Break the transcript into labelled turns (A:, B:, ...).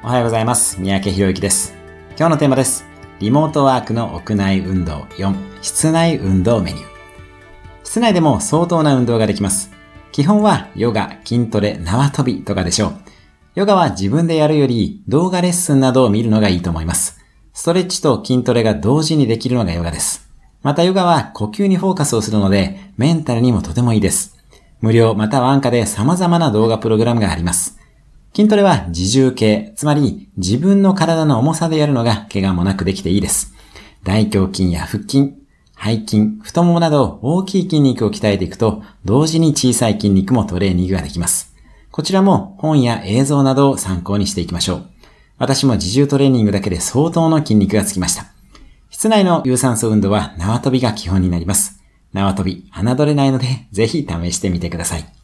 A: おはようございます。三宅博之です。今日のテーマです。リモートワークの屋内運動4、室内運動メニュー。室内でも相当な運動ができます。基本はヨガ、筋トレ、縄跳びとかでしょう。ヨガは自分でやるより動画レッスンなどを見るのがいいと思います。ストレッチと筋トレが同時にできるのがヨガです。またヨガは呼吸にフォーカスをするのでメンタルにもとてもいいです。無料または安価で様々な動画プログラムがあります。筋トレは自重系、つまり自分の体の重さでやるのが怪我もなくできていいです。大胸筋や腹筋、背筋、太ももなど大きい筋肉を鍛えていくと、同時に小さい筋肉もトレーニングができます。こちらも本や映像などを参考にしていきましょう。私も自重トレーニングだけで相当の筋肉がつきました。室内の有酸素運動は縄跳びが基本になります。縄跳び、侮れないので、ぜひ試してみてください。